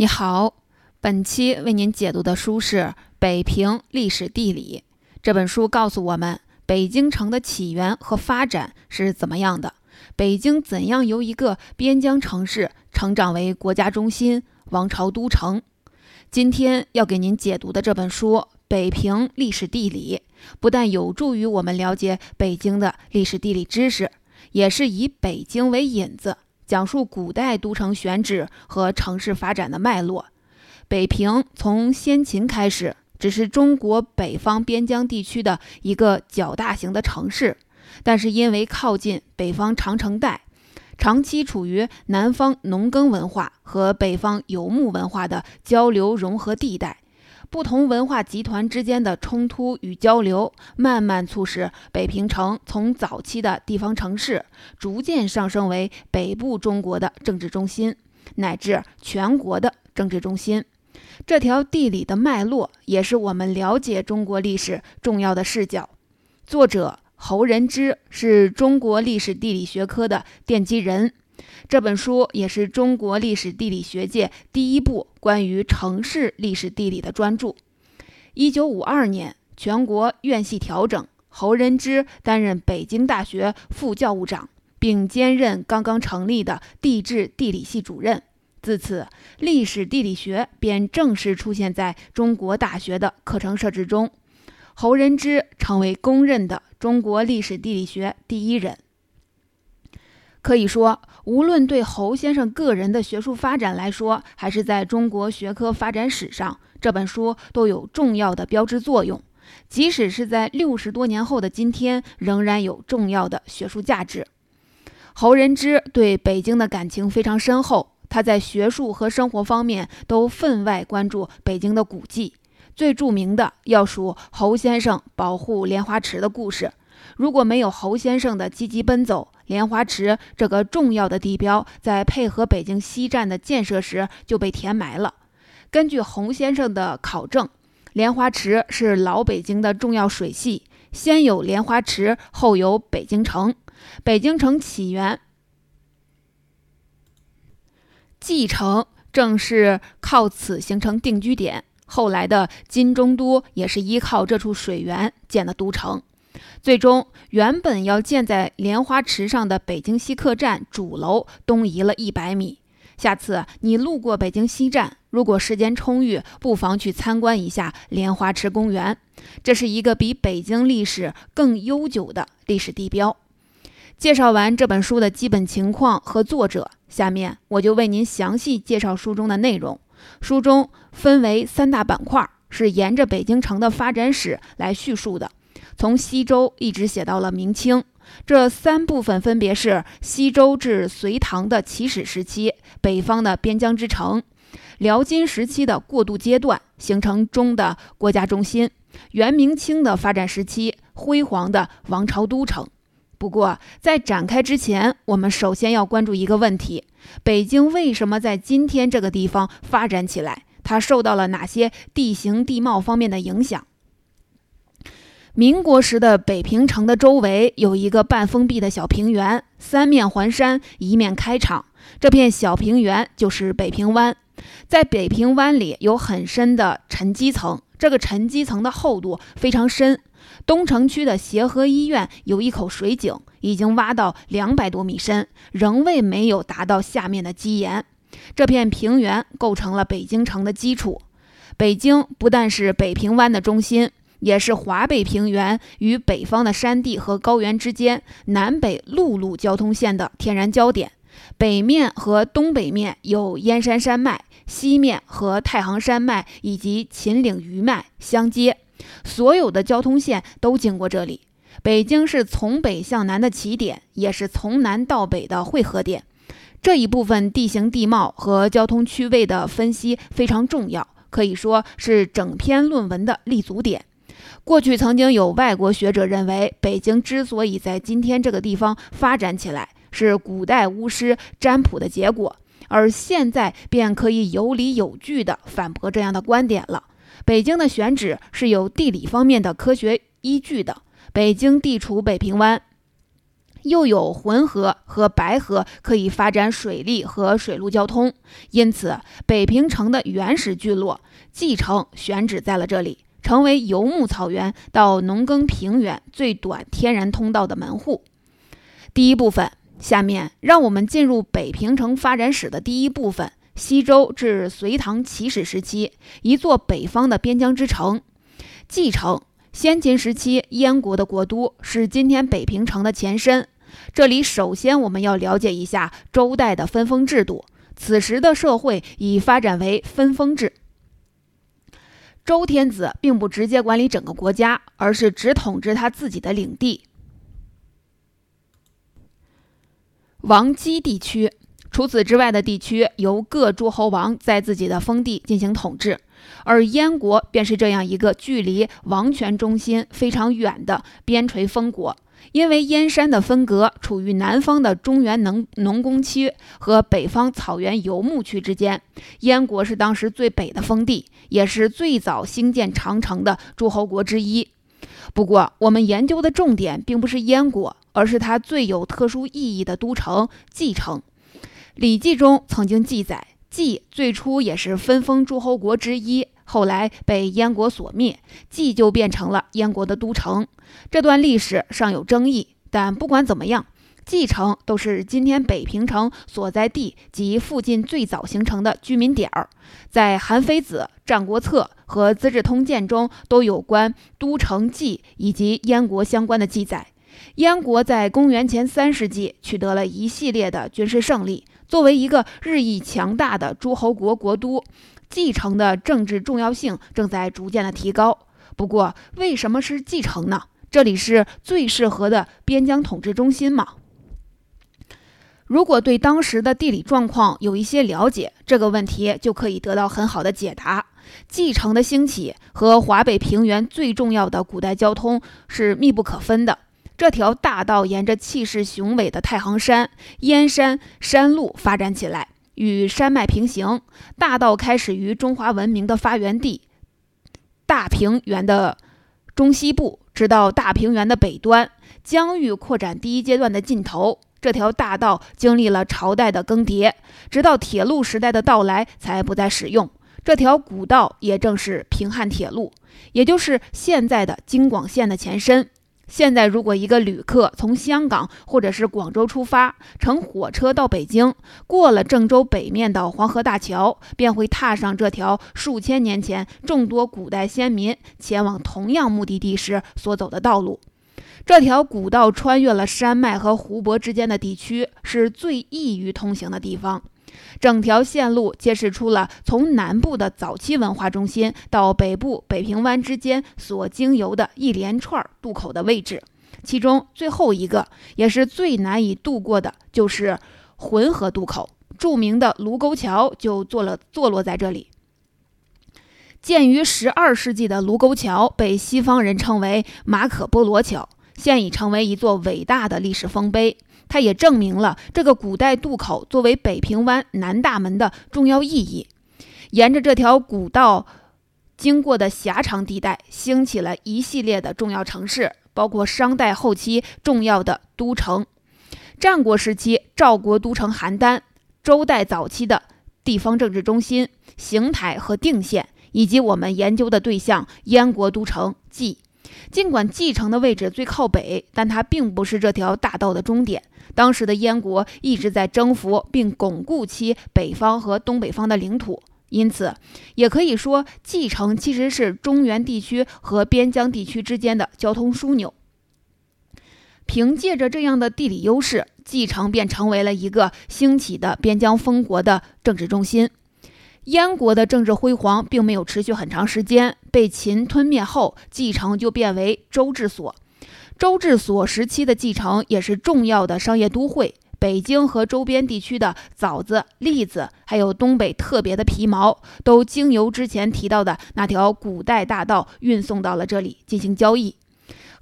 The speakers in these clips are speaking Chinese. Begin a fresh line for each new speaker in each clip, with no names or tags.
你好，本期为您解读的书是《北平历史地理》。这本书告诉我们，北京城的起源和发展是怎么样的？北京怎样由一个边疆城市成长为国家中心、王朝都城？今天要给您解读的这本书《北平历史地理》，不但有助于我们了解北京的历史地理知识，也是以北京为引子。讲述古代都城选址和城市发展的脉络。北平从先秦开始，只是中国北方边疆地区的一个较大型的城市，但是因为靠近北方长城带，长期处于南方农耕文化和北方游牧文化的交流融合地带。不同文化集团之间的冲突与交流，慢慢促使北平城从早期的地方城市，逐渐上升为北部中国的政治中心，乃至全国的政治中心。这条地理的脉络，也是我们了解中国历史重要的视角。作者侯仁之是中国历史地理学科的奠基人。这本书也是中国历史地理学界第一部关于城市历史地理的专著。一九五二年，全国院系调整，侯仁之担任北京大学副教务长，并兼任刚刚成立的地质地理系主任。自此，历史地理学便正式出现在中国大学的课程设置中。侯仁之成为公认的中国历史地理学第一人。可以说，无论对侯先生个人的学术发展来说，还是在中国学科发展史上，这本书都有重要的标志作用。即使是在六十多年后的今天，仍然有重要的学术价值。侯仁之对北京的感情非常深厚，他在学术和生活方面都分外关注北京的古迹。最著名的要数侯先生保护莲花池的故事。如果没有侯先生的积极奔走，莲花池这个重要的地标在配合北京西站的建设时就被填埋了。根据洪先生的考证，莲花池是老北京的重要水系，先有莲花池，后有北京城。北京城起源，蓟城正是靠此形成定居点。后来的金中都也是依靠这处水源建的都城。最终，原本要建在莲花池上的北京西客站主楼东移了一百米。下次你路过北京西站，如果时间充裕，不妨去参观一下莲花池公园。这是一个比北京历史更悠久的历史地标。介绍完这本书的基本情况和作者，下面我就为您详细介绍书中的内容。书中分为三大板块，是沿着北京城的发展史来叙述的。从西周一直写到了明清，这三部分分别是西周至隋唐的起始时期，北方的边疆之城；辽金时期的过渡阶段，形成中的国家中心；元明清的发展时期，辉煌的王朝都城。不过，在展开之前，我们首先要关注一个问题：北京为什么在今天这个地方发展起来？它受到了哪些地形地貌方面的影响？民国时的北平城的周围有一个半封闭的小平原，三面环山，一面开场。这片小平原就是北平湾。在北平湾里有很深的沉积层，这个沉积层的厚度非常深。东城区的协和医院有一口水井，已经挖到两百多米深，仍未没有达到下面的基岩。这片平原构成了北京城的基础。北京不但是北平湾的中心。也是华北平原与北方的山地和高原之间南北陆路交通线的天然交点。北面和东北面有燕山山脉，西面和太行山脉以及秦岭余脉相接，所有的交通线都经过这里。北京是从北向南的起点，也是从南到北的汇合点。这一部分地形地貌和交通区位的分析非常重要，可以说是整篇论文的立足点。过去曾经有外国学者认为，北京之所以在今天这个地方发展起来，是古代巫师占卜的结果，而现在便可以有理有据地反驳这样的观点了。北京的选址是有地理方面的科学依据的。北京地处北平湾，又有浑河和白河可以发展水利和水陆交通，因此北平城的原始聚落蓟城选址在了这里，成为游牧草原到农耕平原最短天然通道的门户。第一部分，下面让我们进入北平城发展史的第一部分——西周至隋唐起始时期，一座北方的边疆之城，蓟城。先秦时期，燕国的国都是今天北平城的前身。这里首先我们要了解一下周代的分封制度。此时的社会已发展为分封制。周天子并不直接管理整个国家，而是只统治他自己的领地。王畿地区，除此之外的地区由各诸侯王在自己的封地进行统治。而燕国便是这样一个距离王权中心非常远的边陲封国，因为燕山的分隔处于南方的中原农农工区和北方草原游牧区之间。燕国是当时最北的封地，也是最早兴建长城的诸侯国之一。不过，我们研究的重点并不是燕国，而是它最有特殊意义的都城蓟城。《礼记》中曾经记载。蓟最初也是分封诸侯国之一，后来被燕国所灭，蓟就变成了燕国的都城。这段历史尚有争议，但不管怎么样，蓟城都是今天北平城所在地及附近最早形成的居民点儿。在《韩非子》《战国策》和《资治通鉴》中都有关都城蓟以及燕国相关的记载。燕国在公元前三世纪取得了一系列的军事胜利。作为一个日益强大的诸侯国国都，蓟城的政治重要性正在逐渐的提高。不过，为什么是蓟城呢？这里是最适合的边疆统治中心吗？如果对当时的地理状况有一些了解，这个问题就可以得到很好的解答。蓟城的兴起和华北平原最重要的古代交通是密不可分的。这条大道沿着气势雄伟的太行山、燕山山路发展起来，与山脉平行。大道开始于中华文明的发源地大平原的中西部，直到大平原的北端，疆域扩展第一阶段的尽头。这条大道经历了朝代的更迭，直到铁路时代的到来才不再使用。这条古道也正是平汉铁路，也就是现在的京广线的前身。现在，如果一个旅客从香港或者是广州出发，乘火车到北京，过了郑州北面的黄河大桥，便会踏上这条数千年前众多古代先民前往同样目的地时所走的道路。这条古道穿越了山脉和湖泊之间的地区，是最易于通行的地方。整条线路揭示出了从南部的早期文化中心到北部北平湾之间所经由的一连串渡口的位置，其中最后一个也是最难以渡过的，就是浑河渡口。著名的卢沟桥就坐了坐落在这里。建于十二世纪的卢沟桥被西方人称为马可波罗桥，现已成为一座伟大的历史丰碑。它也证明了这个古代渡口作为北平湾南大门的重要意义。沿着这条古道经过的狭长地带，兴起了一系列的重要城市，包括商代后期重要的都城、战国时期赵国都城邯郸、周代早期的地方政治中心邢台和定县，以及我们研究的对象燕国都城蓟。尽管蓟城的位置最靠北，但它并不是这条大道的终点。当时的燕国一直在征服并巩固其北方和东北方的领土，因此也可以说，蓟城其实是中原地区和边疆地区之间的交通枢纽。凭借着这样的地理优势，蓟城便成为了一个兴起的边疆封国的政治中心。燕国的政治辉煌并没有持续很长时间，被秦吞灭后，蓟城就变为周治所。周治所时期的蓟城也是重要的商业都会，北京和周边地区的枣子、栗子，还有东北特别的皮毛，都经由之前提到的那条古代大道运送到了这里进行交易。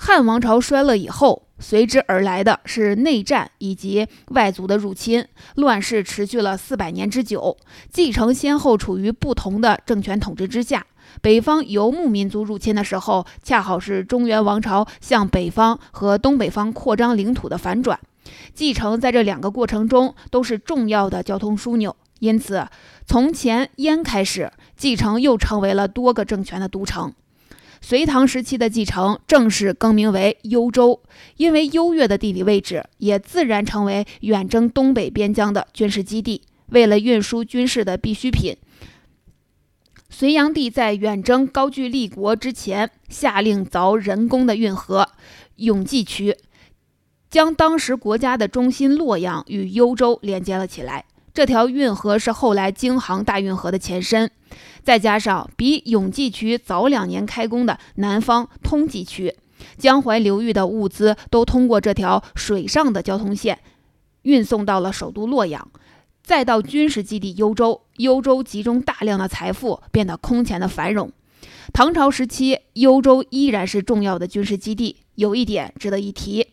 汉王朝衰落以后，随之而来的是内战以及外族的入侵，乱世持续了四百年之久。继承先后处于不同的政权统治之下。北方游牧民族入侵的时候，恰好是中原王朝向北方和东北方扩张领土的反转。继承在这两个过程中都是重要的交通枢纽，因此从前燕开始，继承又成为了多个政权的都城。隋唐时期的继承正式更名为幽州，因为优越的地理位置，也自然成为远征东北边疆的军事基地。为了运输军事的必需品，隋炀帝在远征高句丽国之前，下令凿人工的运河永济渠。将当时国家的中心洛阳与幽州连接了起来。这条运河是后来京杭大运河的前身，再加上比永济渠早两年开工的南方通济渠，江淮流域的物资都通过这条水上的交通线运送到了首都洛阳，再到军事基地幽州。幽州集中大量的财富，变得空前的繁荣。唐朝时期，幽州依然是重要的军事基地。有一点值得一提。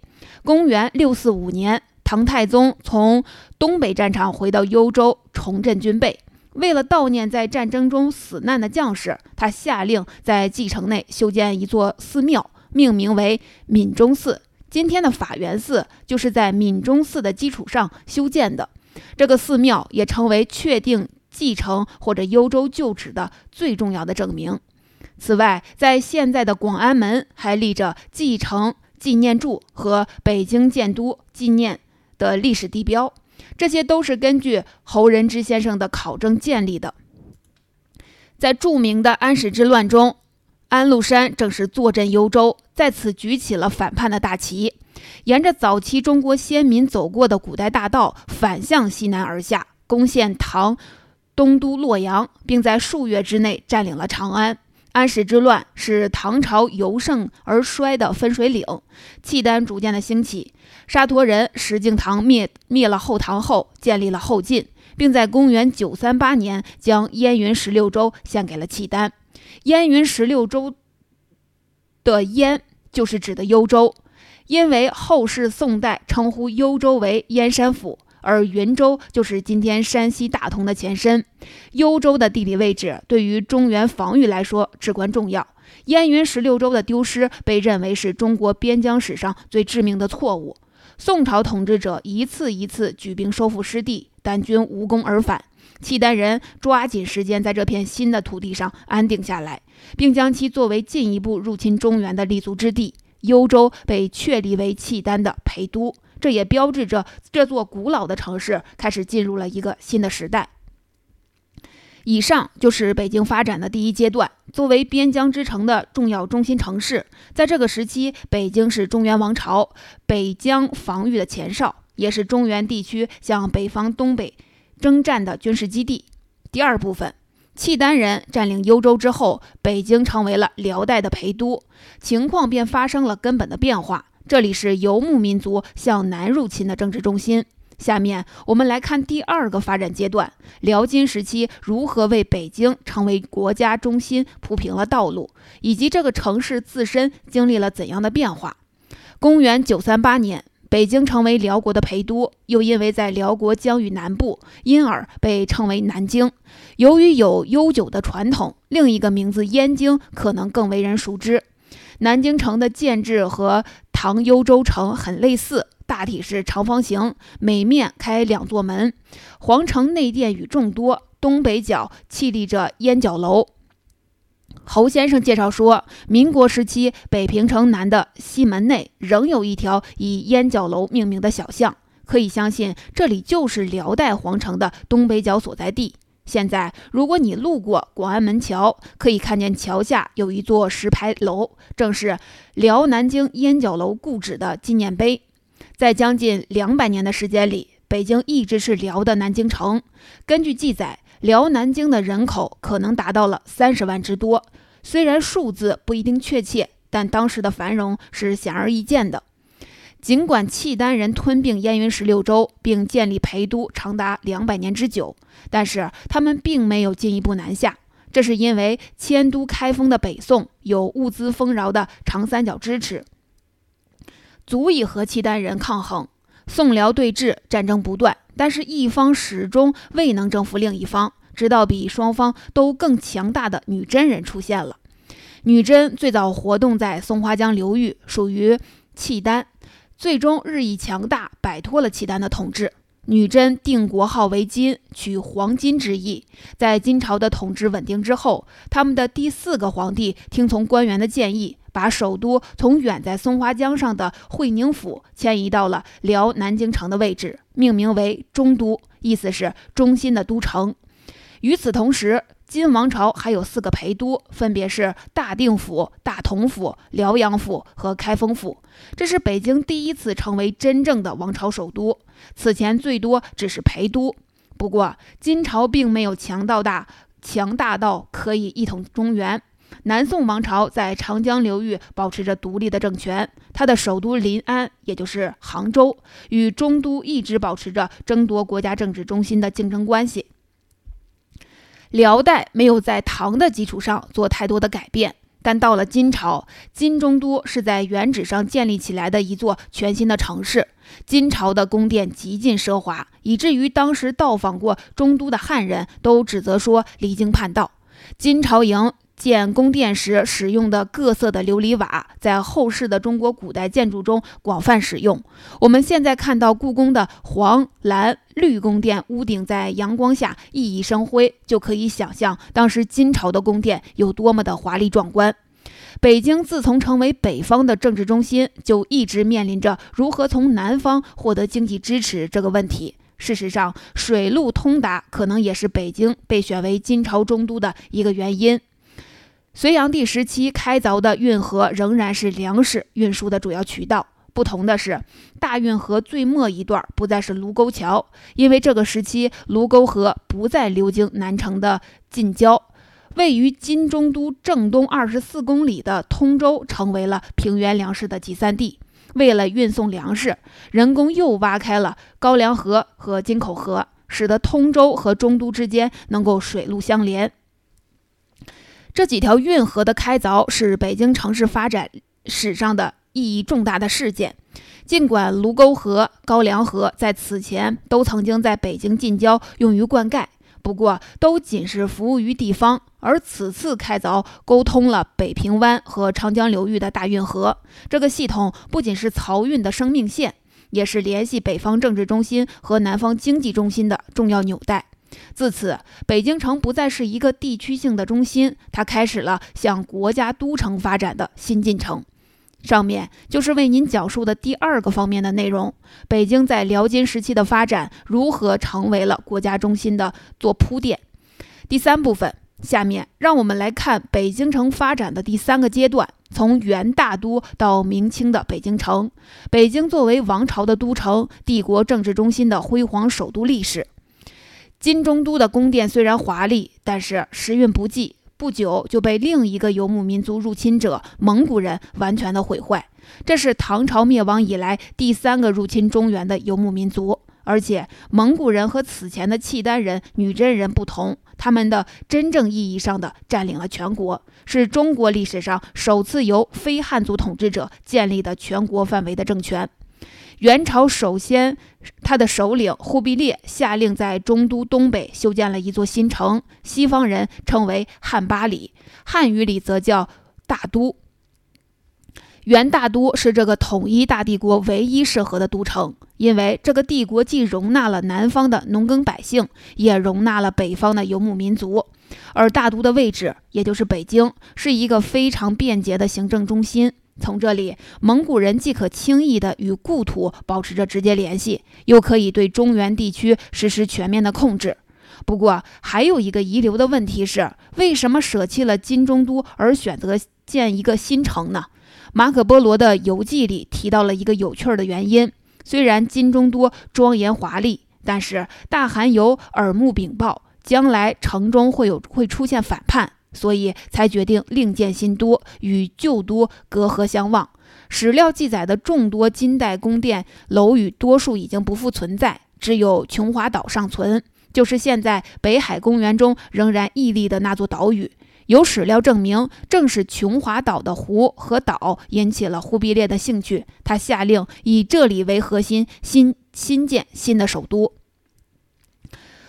公元六四五年，唐太宗从东北战场回到幽州重振军备。为了悼念在战争中死难的将士，他下令在蓟城内修建一座寺庙，命名为闽中寺。今天的法源寺就是在闽中寺的基础上修建的。这个寺庙也成为确定蓟城或者幽州旧址的最重要的证明。此外，在现在的广安门还立着蓟城。纪念柱和北京建都纪念的历史地标，这些都是根据侯仁之先生的考证建立的。在著名的安史之乱中，安禄山正是坐镇幽州，在此举起了反叛的大旗，沿着早期中国先民走过的古代大道，反向西南而下，攻陷唐东都洛阳，并在数月之内占领了长安。安史之乱是唐朝由盛而衰的分水岭，契丹逐渐的兴起。沙陀人石敬瑭灭灭了后唐后，建立了后晋，并在公元九三八年将燕云十六州献给了契丹。燕云十六州的燕就是指的幽州，因为后世宋代称呼幽州为燕山府。而云州就是今天山西大同的前身。幽州的地理位置对于中原防御来说至关重要。燕云十六州的丢失被认为是中国边疆史上最致命的错误。宋朝统治者一次一次举兵收复失地，但均无功而返。契丹人抓紧时间在这片新的土地上安定下来，并将其作为进一步入侵中原的立足之地。幽州被确立为契丹的陪都。这也标志着这座古老的城市开始进入了一个新的时代。以上就是北京发展的第一阶段。作为边疆之城的重要中心城市，在这个时期，北京是中原王朝北疆防御的前哨，也是中原地区向北方东北征战的军事基地。第二部分，契丹人占领幽州之后，北京成为了辽代的陪都，情况便发生了根本的变化。这里是游牧民族向南入侵的政治中心。下面我们来看第二个发展阶段：辽金时期如何为北京成为国家中心铺平了道路，以及这个城市自身经历了怎样的变化。公元九三八年，北京成为辽国的陪都，又因为在辽国疆域南部，因而被称为南京。由于有悠久的传统，另一个名字燕京可能更为人熟知。南京城的建制和唐幽州城很类似，大体是长方形，每面开两座门，皇城内殿宇众多，东北角屹立着燕角楼。侯先生介绍说，民国时期北平城南的西门内仍有一条以烟角楼命名的小巷，可以相信这里就是辽代皇城的东北角所在地。现在，如果你路过广安门桥，可以看见桥下有一座石牌楼，正是辽南京烟角楼故址的纪念碑。在将近两百年的时间里，北京一直是辽的南京城。根据记载，辽南京的人口可能达到了三十万之多。虽然数字不一定确切，但当时的繁荣是显而易见的。尽管契丹人吞并燕云十六州，并建立陪都长达两百年之久，但是他们并没有进一步南下。这是因为迁都开封的北宋有物资丰饶的长三角支持。足以和契丹人抗衡。宋辽对峙，战争不断，但是一方始终未能征服另一方，直到比双方都更强大的女真人出现了。女真最早活动在松花江流域，属于契丹，最终日益强大，摆脱了契丹的统治。女真定国号为金，取黄金之意。在金朝的统治稳定之后，他们的第四个皇帝听从官员的建议，把首都从远在松花江上的会宁府迁移到了辽南京城的位置，命名为中都，意思是中心的都城。与此同时，金王朝还有四个陪都，分别是大定府、大同府、辽阳府和开封府。这是北京第一次成为真正的王朝首都，此前最多只是陪都。不过，金朝并没有强到大，强大到可以一统中原。南宋王朝在长江流域保持着独立的政权，它的首都临安，也就是杭州，与中都一直保持着争夺国家政治中心的竞争关系。辽代没有在唐的基础上做太多的改变，但到了金朝，金中都是在原址上建立起来的一座全新的城市。金朝的宫殿极尽奢华，以至于当时到访过中都的汉人都指责说离经叛道。金朝营。建宫殿时使用的各色的琉璃瓦，在后世的中国古代建筑中广泛使用。我们现在看到故宫的黄、蓝、绿宫殿，屋顶在阳光下熠熠生辉，就可以想象当时金朝的宫殿有多么的华丽壮观。北京自从成为北方的政治中心，就一直面临着如何从南方获得经济支持这个问题。事实上，水路通达可能也是北京被选为金朝中都的一个原因。隋炀帝时期开凿的运河仍然是粮食运输的主要渠道。不同的是，大运河最末一段不再是卢沟桥，因为这个时期卢沟河不再流经南城的近郊，位于金中都正东二十四公里的通州成为了平原粮食的集散地。为了运送粮食，人工又挖开了高梁河和金口河，使得通州和中都之间能够水陆相连。这几条运河的开凿是北京城市发展史上的意义重大的事件。尽管卢沟河、高梁河在此前都曾经在北京近郊用于灌溉，不过都仅是服务于地方。而此次开凿沟通了北平湾和长江流域的大运河，这个系统不仅是漕运的生命线，也是联系北方政治中心和南方经济中心的重要纽带。自此，北京城不再是一个地区性的中心，它开始了向国家都城发展的新进程。上面就是为您讲述的第二个方面的内容：北京在辽金时期的发展如何成为了国家中心的做铺垫。第三部分，下面让我们来看北京城发展的第三个阶段，从元大都到明清的北京城。北京作为王朝的都城、帝国政治中心的辉煌首都历史。金中都的宫殿虽然华丽，但是时运不济，不久就被另一个游牧民族入侵者蒙古人完全的毁坏。这是唐朝灭亡以来第三个入侵中原的游牧民族，而且蒙古人和此前的契丹人、女真人不同，他们的真正意义上的占领了全国，是中国历史上首次由非汉族统治者建立的全国范围的政权。元朝首先，他的首领忽必烈下令在中都东北修建了一座新城，西方人称为汉巴里，汉语里则叫大都。元大都是这个统一大帝国唯一适合的都城，因为这个帝国既容纳了南方的农耕百姓，也容纳了北方的游牧民族，而大都的位置，也就是北京，是一个非常便捷的行政中心。从这里，蒙古人既可轻易地与故土保持着直接联系，又可以对中原地区实施全面的控制。不过，还有一个遗留的问题是：为什么舍弃了金中都而选择建一个新城呢？马可·波罗的游记里提到了一个有趣的原因：虽然金中都庄严华丽，但是大汗有耳目禀报，将来城中会有会出现反叛。所以才决定另建新都，与旧都隔河相望。史料记载的众多金代宫殿楼宇，多数已经不复存在，只有琼华岛尚存，就是现在北海公园中仍然屹立的那座岛屿。有史料证明，正是琼华岛的湖和岛引起了忽必烈的兴趣，他下令以这里为核心，新新建新的首都。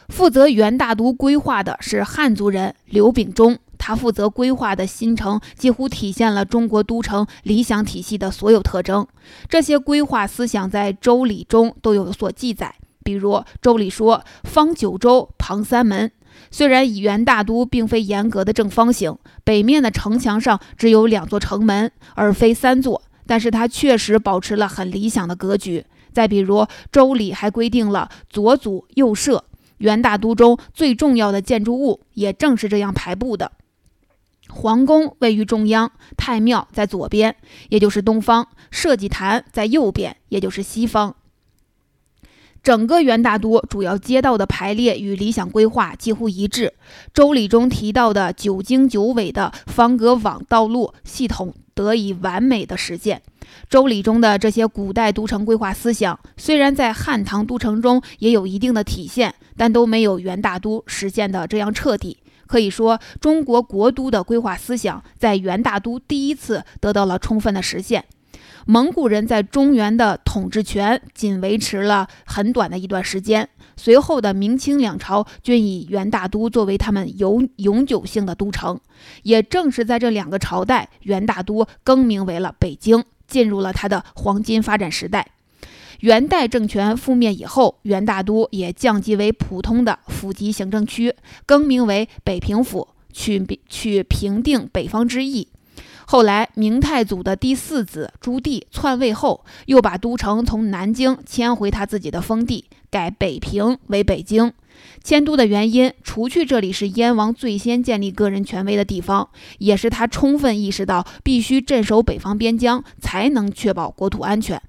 负责元大都规划的是汉族人刘秉忠，他负责规划的新城几乎体现了中国都城理想体系的所有特征。这些规划思想在《周礼》中都有所记载，比如《周礼》说：“方九州，旁三门。”虽然元大都并非严格的正方形，北面的城墙上只有两座城门，而非三座，但是它确实保持了很理想的格局。再比如，《周礼》还规定了左祖右社，元大都中最重要的建筑物也正是这样排布的。皇宫位于中央，太庙在左边，也就是东方；社稷坛在右边，也就是西方。整个元大都主要街道的排列与理想规划几乎一致，《周礼》中提到的九经九纬的方格网道路系统得以完美的实现。《周礼》中的这些古代都城规划思想，虽然在汉唐都城中也有一定的体现，但都没有元大都实现的这样彻底。可以说，中国国都的规划思想在元大都第一次得到了充分的实现。蒙古人在中原的统治权仅维持了很短的一段时间，随后的明清两朝均以元大都作为他们永永久性的都城。也正是在这两个朝代，元大都更名为了北京，进入了它的黄金发展时代。元代政权覆灭以后，元大都也降级为普通的府级行政区，更名为北平府，取取平定北方之意。后来，明太祖的第四子朱棣篡位后，又把都城从南京迁回他自己的封地，改北平为北京。迁都的原因，除去这里是燕王最先建立个人权威的地方，也是他充分意识到必须镇守北方边疆，才能确保国土安全。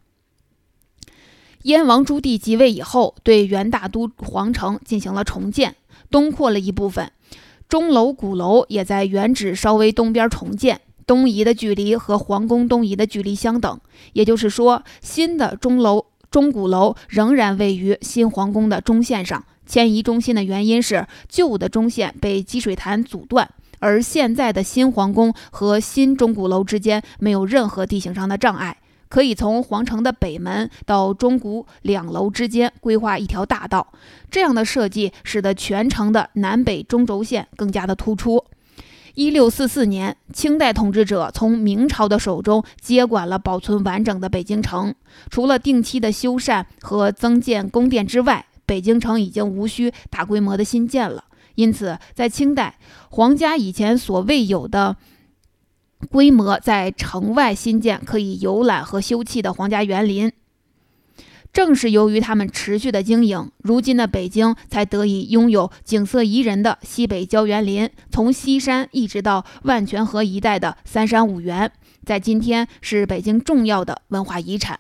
燕王朱棣即位以后，对元大都皇城进行了重建，东扩了一部分，钟楼、鼓楼也在原址稍微东边重建。东移的距离和皇宫东移的距离相等，也就是说，新的钟楼、钟鼓楼仍然位于新皇宫的中线上。迁移中心的原因是旧的中线被积水潭阻断，而现在的新皇宫和新钟鼓楼之间没有任何地形上的障碍，可以从皇城的北门到钟鼓两楼之间规划一条大道。这样的设计使得全城的南北中轴线更加的突出。一六四四年，清代统治者从明朝的手中接管了保存完整的北京城。除了定期的修缮和增建宫殿之外，北京城已经无需大规模的新建了。因此，在清代，皇家以前所未有的规模，在城外新建可以游览和休憩的皇家园林。正是由于他们持续的经营，如今的北京才得以拥有景色宜人的西北郊园林，从西山一直到万泉河一带的三山五园，在今天是北京重要的文化遗产。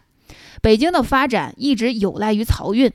北京的发展一直有赖于漕运。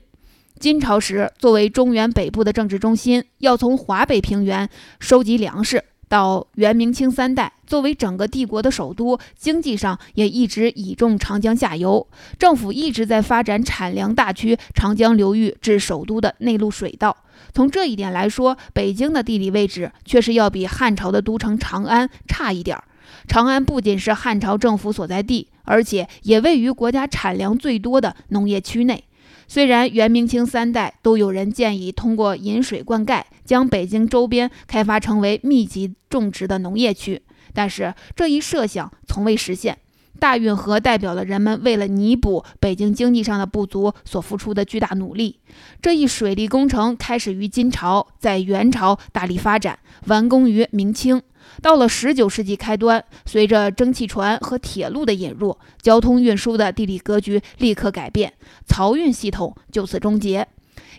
金朝时，作为中原北部的政治中心，要从华北平原收集粮食。到元明清三代，作为整个帝国的首都，经济上也一直倚重长江下游。政府一直在发展产粮大区长江流域至首都的内陆水道。从这一点来说，北京的地理位置确实要比汉朝的都城长安差一点儿。长安不仅是汉朝政府所在地，而且也位于国家产粮最多的农业区内。虽然元、明清三代都有人建议通过引水灌溉，将北京周边开发成为密集种植的农业区，但是这一设想从未实现。大运河代表了人们为了弥补北京经济上的不足所付出的巨大努力。这一水利工程开始于金朝，在元朝大力发展，完工于明清。到了十九世纪开端，随着蒸汽船和铁路的引入，交通运输的地理格局立刻改变，漕运系统就此终结。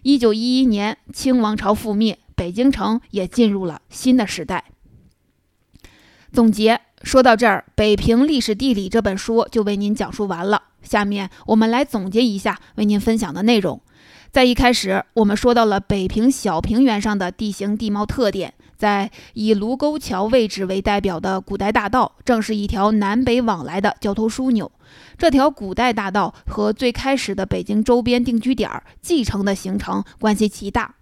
一九一一年，清王朝覆灭，北京城也进入了新的时代。总结说到这儿，《北平历史地理》这本书就为您讲述完了。下面我们来总结一下为您分享的内容。在一开始，我们说到了北平小平原上的地形地貌特点。在以卢沟桥位置为代表的古代大道，正是一条南北往来的交通枢纽。这条古代大道和最开始的北京周边定居点继承的形成关系极大。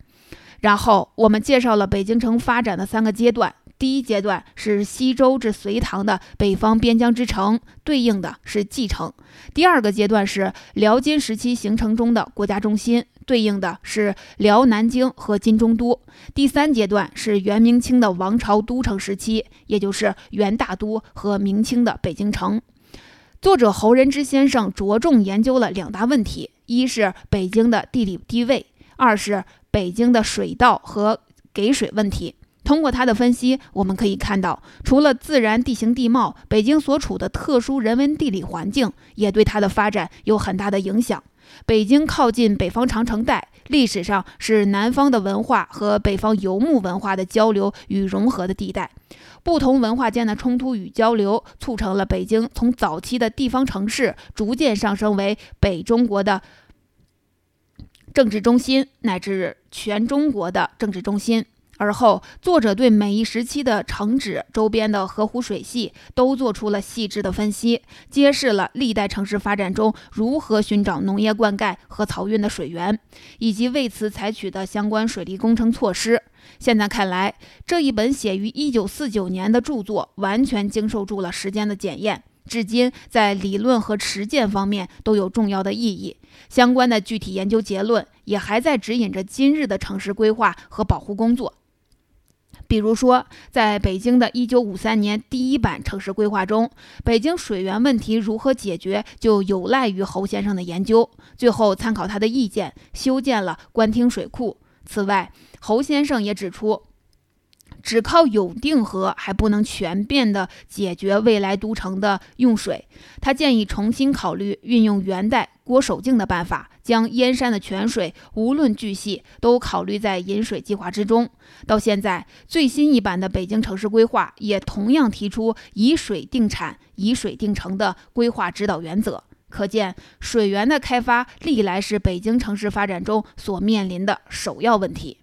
然后，我们介绍了北京城发展的三个阶段。第一阶段是西周至隋唐的北方边疆之城，对应的是蓟城；第二个阶段是辽金时期形成中的国家中心，对应的是辽南京和金中都；第三阶段是元明清的王朝都城时期，也就是元大都和明清的北京城。作者侯仁之先生着重研究了两大问题：一是北京的地理地位，二是北京的水道和给水问题。通过他的分析，我们可以看到，除了自然地形地貌，北京所处的特殊人文地理环境也对它的发展有很大的影响。北京靠近北方长城带，历史上是南方的文化和北方游牧文化的交流与融合的地带。不同文化间的冲突与交流，促成了北京从早期的地方城市，逐渐上升为北中国的政治中心，乃至全中国的政治中心。而后，作者对每一时期的城址周边的河湖水系都做出了细致的分析，揭示了历代城市发展中如何寻找农业灌溉和漕运的水源，以及为此采取的相关水利工程措施。现在看来，这一本写于1949年的著作完全经受住了时间的检验，至今在理论和实践方面都有重要的意义。相关的具体研究结论也还在指引着今日的城市规划和保护工作。比如说，在北京的一九五三年第一版城市规划中，北京水源问题如何解决，就有赖于侯先生的研究。最后参考他的意见，修建了官厅水库。此外，侯先生也指出，只靠永定河还不能全面的解决未来都城的用水。他建议重新考虑运用元代郭守敬的办法。将燕山的泉水，无论巨细，都考虑在饮水计划之中。到现在，最新一版的北京城市规划也同样提出以水定产、以水定城的规划指导原则。可见，水源的开发历来是北京城市发展中所面临的首要问题。